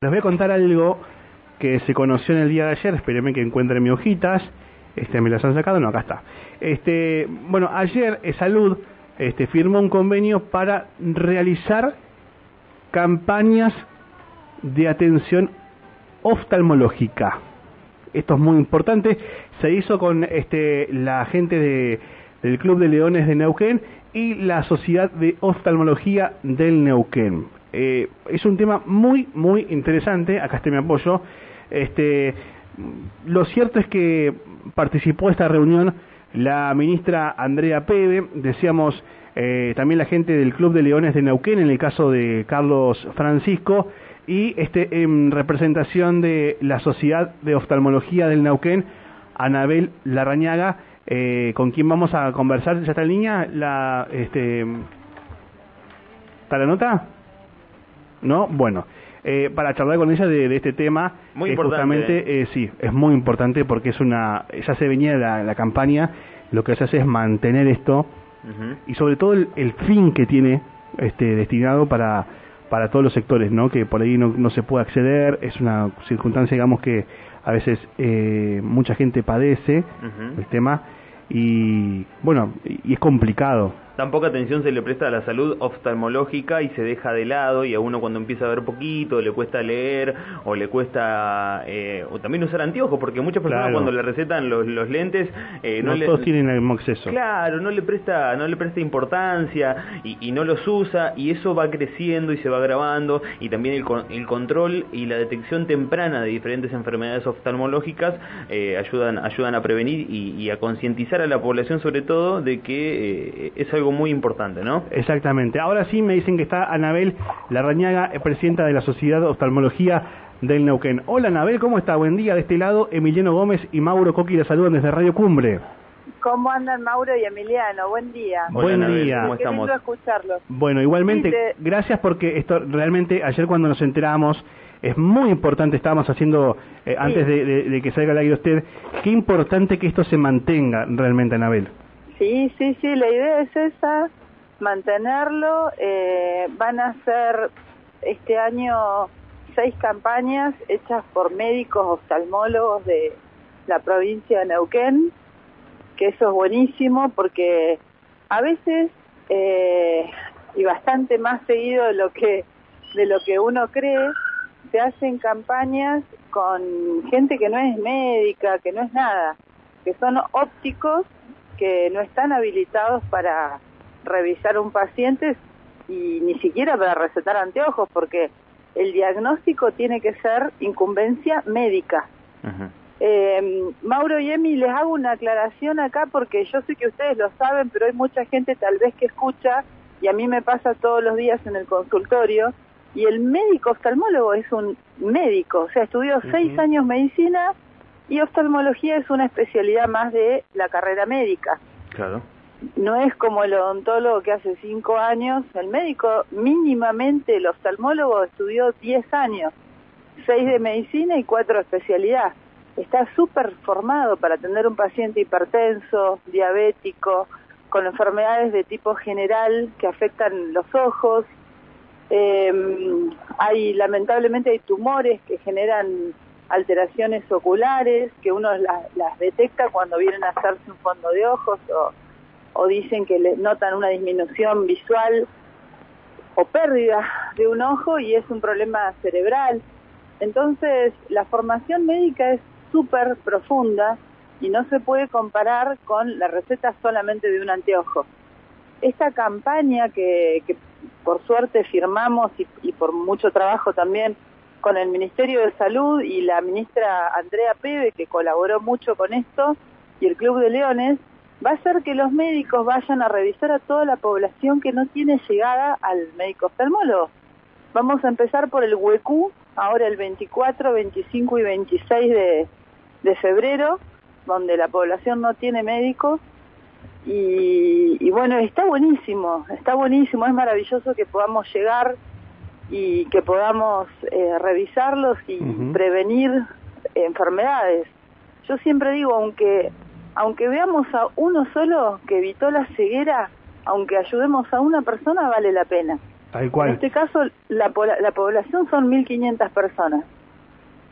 Les voy a contar algo que se conoció en el día de ayer, espérenme que encuentre mis hojitas, este, me las han sacado, no, acá está. Este, bueno, ayer Salud este, firmó un convenio para realizar campañas de atención oftalmológica. Esto es muy importante, se hizo con este, la gente de, del Club de Leones de Neuquén y la Sociedad de Oftalmología del Neuquén. Eh, es un tema muy, muy interesante, acá está mi apoyo. Este, lo cierto es que participó esta reunión la ministra Andrea Pebe, decíamos eh, también la gente del Club de Leones de Neuquén, en el caso de Carlos Francisco, y este en representación de la Sociedad de Oftalmología del Neuquén, Anabel Larrañaga, eh, con quien vamos a conversar. ¿Ya está en línea? La, este, ¿Está la nota? ¿no? Bueno, eh, para charlar con ella de, este tema, muy eh, justamente, eh. sí, es muy importante porque es una, ya se venía la, la campaña, lo que se hace es mantener esto y sobre todo el, fin que tiene este destinado para para todos los sectores, ¿no? Que por ahí no, no se puede acceder, es una circunstancia, digamos, que a veces mucha gente padece el tema y bueno, y es complicado tan poca atención se le presta a la salud oftalmológica y se deja de lado y a uno cuando empieza a ver poquito le cuesta leer o le cuesta eh, o también usar anteojos porque muchas personas cuando le recetan los, los lentes eh, no, todos tienen el mismo acceso. Claro no le presta no le presta importancia y, y, no los usa y eso va creciendo y se va agravando y también el, el control y la detección temprana de diferentes enfermedades oftalmológicas eh, ayudan ayudan a prevenir y, y a concientizar a la población sobre todo de que eh, es algo muy importante, ¿no? Exactamente. Ahora sí me dicen que está Anabel Larrañaga, eh, presidenta de la Sociedad de Oftalmología del Neuquén. Hola Anabel, ¿cómo está? Buen día. De este lado, Emiliano Gómez y Mauro Coqui la saludan desde Radio Cumbre. ¿Cómo andan Mauro y Emiliano? Buen día. Buen día. ¿Cómo estamos? escucharlos. Bueno, igualmente, gracias porque esto realmente ayer cuando nos enteramos es muy importante, estábamos haciendo eh, antes de, que salga el aire usted, qué importante que esto se mantenga realmente, Anabel. Sí, sí, sí, la idea es esa, mantenerlo. Eh, van a ser este año seis campañas hechas por médicos oftalmólogos de la provincia de Neuquén, que eso es buenísimo porque a veces eh, y bastante más seguido de lo que de lo que uno cree se hacen campañas con gente que no es médica, que no es nada, que son ópticos que no están habilitados para revisar un paciente y ni siquiera para recetar anteojos, porque el diagnóstico tiene que ser incumbencia médica. Eh, Mauro y Emi, les hago una aclaración acá porque yo sé que ustedes lo saben, pero hay mucha gente tal vez que escucha y a mí me pasa todos los días en el consultorio y el médico oftalmólogo es un médico, o sea, estudió seis años medicina y oftalmología es una especialidad más de la carrera médica. Claro. No es como el odontólogo que hace cinco años, el médico mínimamente, el oftalmólogo estudió diez años, seis de medicina y cuatro de especialidad. Está súper formado para atender un paciente hipertenso, diabético, con enfermedades de tipo general que afectan los ojos. Eh, hay, lamentablemente, hay tumores que generan alteraciones oculares que uno las, detecta cuando vienen a hacerse un fondo de ojos o, dicen que le notan una disminución visual o pérdida de un ojo y es un problema cerebral. Entonces, la formación médica es súper profunda y no se puede comparar con la receta solamente de un anteojo. Esta campaña que, que por suerte firmamos y por mucho trabajo también con el Ministerio de Salud y la ministra Andrea Pebe, que colaboró mucho con esto, y el Club de Leones, va a hacer que los médicos vayan a revisar a toda la población que no tiene llegada al médico oftalmólogo. Vamos a empezar por el huecú, ahora el 24, 25 y 26 de, febrero, donde la población no tiene médicos. Y, y bueno, está buenísimo, está buenísimo, es maravilloso que podamos llegar y que podamos eh, revisarlos y prevenir enfermedades. Yo siempre digo, aunque aunque veamos a uno solo que evitó la ceguera, aunque ayudemos a una persona, vale la pena. Tal cual. En este caso, la, la población son 1.500 personas.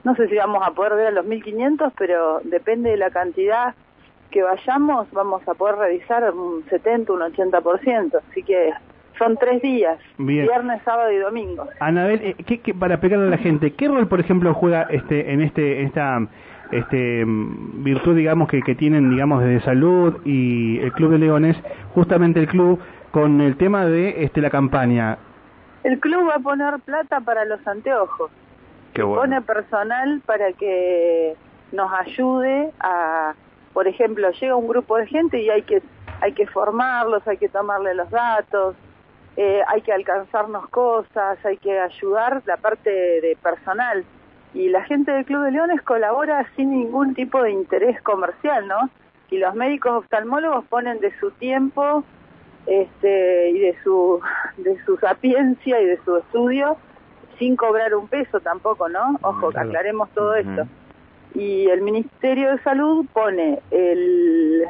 No sé si vamos a poder ver a los 1.500, pero depende de la cantidad que vayamos, vamos a poder revisar un 70, un 80%. Así que son tres días, viernes, sábado y domingo. Anabel, eh, ¿qué, para explicarle a la gente, ¿qué rol, por ejemplo, juega este en este esta este virtud, digamos, que, que tienen, digamos, de salud y el Club de Leones, justamente el club, con el tema de este la campaña? El club va a poner plata para los anteojos. Qué Pone personal para que nos ayude a, por ejemplo, llega un grupo de gente y hay que hay que formarlos, hay que tomarle los datos, eh, hay que alcanzarnos cosas, hay que ayudar la parte de personal. Y la gente del Club de Leones colabora sin ningún tipo de interés comercial, ¿no? Y los médicos oftalmólogos ponen de su tiempo este, y de su, de su sapiencia y de su estudio sin cobrar un peso tampoco, ¿no? Ojo, aclaremos todo esto. Y el Ministerio de Salud pone el,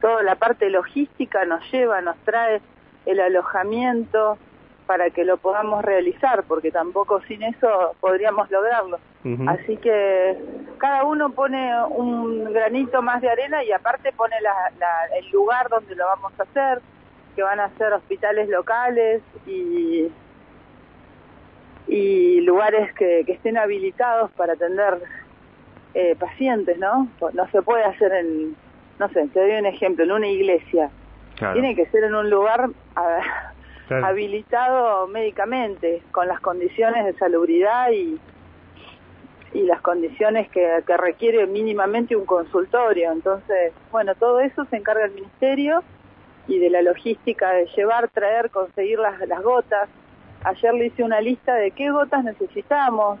toda la parte logística, nos lleva, nos trae el alojamiento para que lo podamos realizar, porque tampoco sin eso podríamos lograrlo. Así que cada uno pone un granito más de arena y aparte pone el lugar donde lo vamos a hacer, que van a ser hospitales locales y, y lugares que, estén habilitados para atender eh, pacientes, ¿no? No se puede hacer en, no sé, te doy un ejemplo, en una iglesia tiene que ser en un lugar habilitado médicamente, con las condiciones de salubridad y, y las condiciones que, que requiere mínimamente un consultorio. Entonces, bueno, todo eso se encarga el ministerio y de la logística de llevar, traer, conseguir las, las gotas. Ayer le hice una lista de qué gotas necesitamos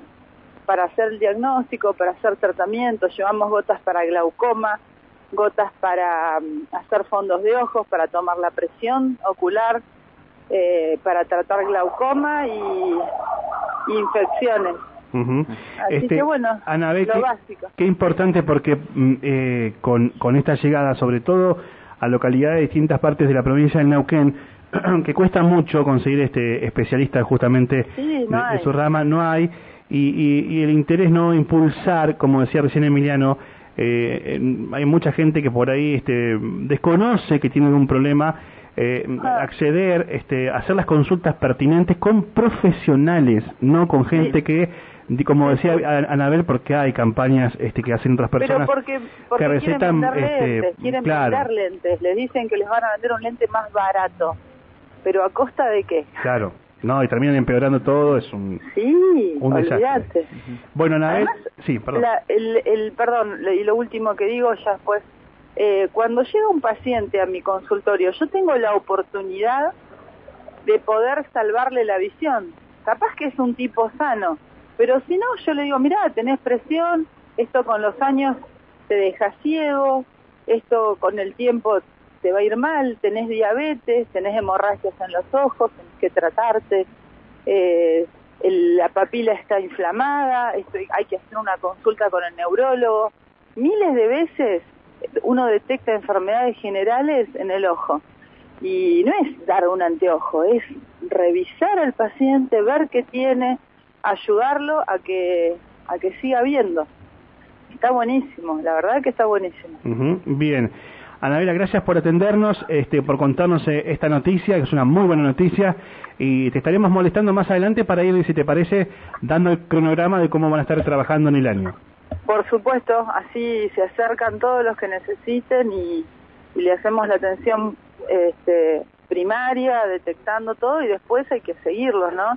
para hacer el diagnóstico, para hacer tratamiento. Llevamos gotas para glaucoma, gotas para mm, hacer fondos de ojos, para tomar la presión ocular, eh, para tratar glaucoma y, infecciones. Así este, que bueno, lo básico. Qué importante porque mm, eh, con, con esta llegada, sobre todo a localidades de distintas partes de la provincia de Neuquén, que cuesta mucho conseguir este especialista justamente de, su rama, no hay, y, y, el interés no impulsar, como decía recién Emiliano, eh, hay mucha gente que por ahí este, desconoce que tienen un problema, eh, ah. acceder, este, hacer las consultas pertinentes con profesionales, no con gente que, como decía Anabel, porque hay campañas este, que hacen otras personas porque, que recetan, quieren este, lentes, quieren vender lentes, les dicen que les van a vender un lente más barato, pero a costa de qué? Claro. No, y terminan empeorando todo, es un, sí, un desastre. Bueno, Nael, sí, perdón. el, el, perdón, y lo último que digo ya pues, eh, cuando llega un paciente a mi consultorio, yo tengo la oportunidad de poder salvarle la visión. Capaz que es un tipo sano, pero si no, yo le digo, mira, tenés presión, esto con los años te deja ciego, esto con el tiempo te va a ir mal, tenés diabetes, tenés hemorragias en los ojos, tenés que tratarte, eh, la papila está inflamada, hay que hacer una consulta con el neurólogo. Miles de veces uno detecta enfermedades generales en el ojo. Y no es dar un anteojo, es revisar al paciente, ver qué tiene, ayudarlo a que, a que siga viendo. Está buenísimo, la verdad que está buenísimo. Bien. Anabela, gracias por atendernos, este, por contarnos eh, esta noticia, que es una muy buena noticia, y te estaremos molestando más adelante para ir, si te parece, dando el cronograma de cómo van a estar trabajando en el año. Por supuesto, así se acercan todos los que necesiten y, le hacemos la atención este, primaria, detectando todo, y después hay que seguirlos, ¿no?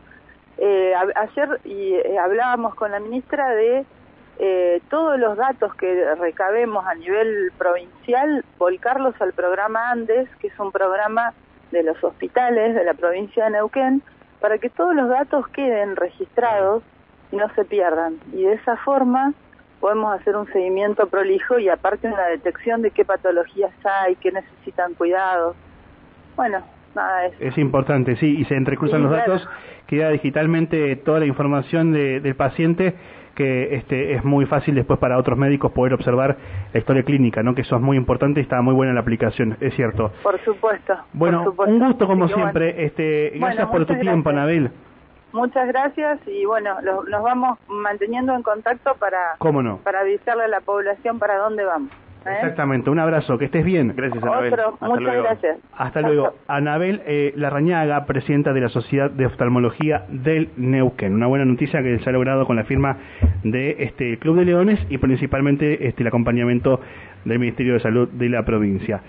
Eh, ayer y, eh, hablábamos con la ministra de eh, todos los datos que recabemos a nivel provincial, volcarlos al programa Andes, que es un programa de los hospitales de la provincia de Neuquén, para que todos los datos queden registrados y no se pierdan. Y de esa forma podemos hacer un seguimiento prolijo y aparte una detección de qué patologías hay, qué necesitan cuidados. Bueno, nada de eso. Es importante, sí, y se entrecruzan Sí, los claro. datos, queda digitalmente toda la información de- del paciente que este, es muy fácil después para otros médicos poder observar la historia clínica, ¿no? que eso es muy importante y está muy buena la aplicación, es cierto. Por supuesto. Bueno, por supuesto. un gusto como siempre, bueno, este, Bueno, gracias por tu tiempo. Anabel. muchas gracias y bueno, lo- nos vamos manteniendo en contacto para, ¿Cómo no? para avisarle a la población para dónde vamos. ¿Eh? Exactamente, un abrazo, que estés bien. Gracias, Anabel. Otro, Hasta muchas luego. gracias. Hasta luego. Anabel eh, Larrañaga, presidenta de la Sociedad de Oftalmología del Neuquén. Una buena noticia que se ha logrado con la firma de este Club de Leones y principalmente este, el acompañamiento del Ministerio de Salud de la provincia.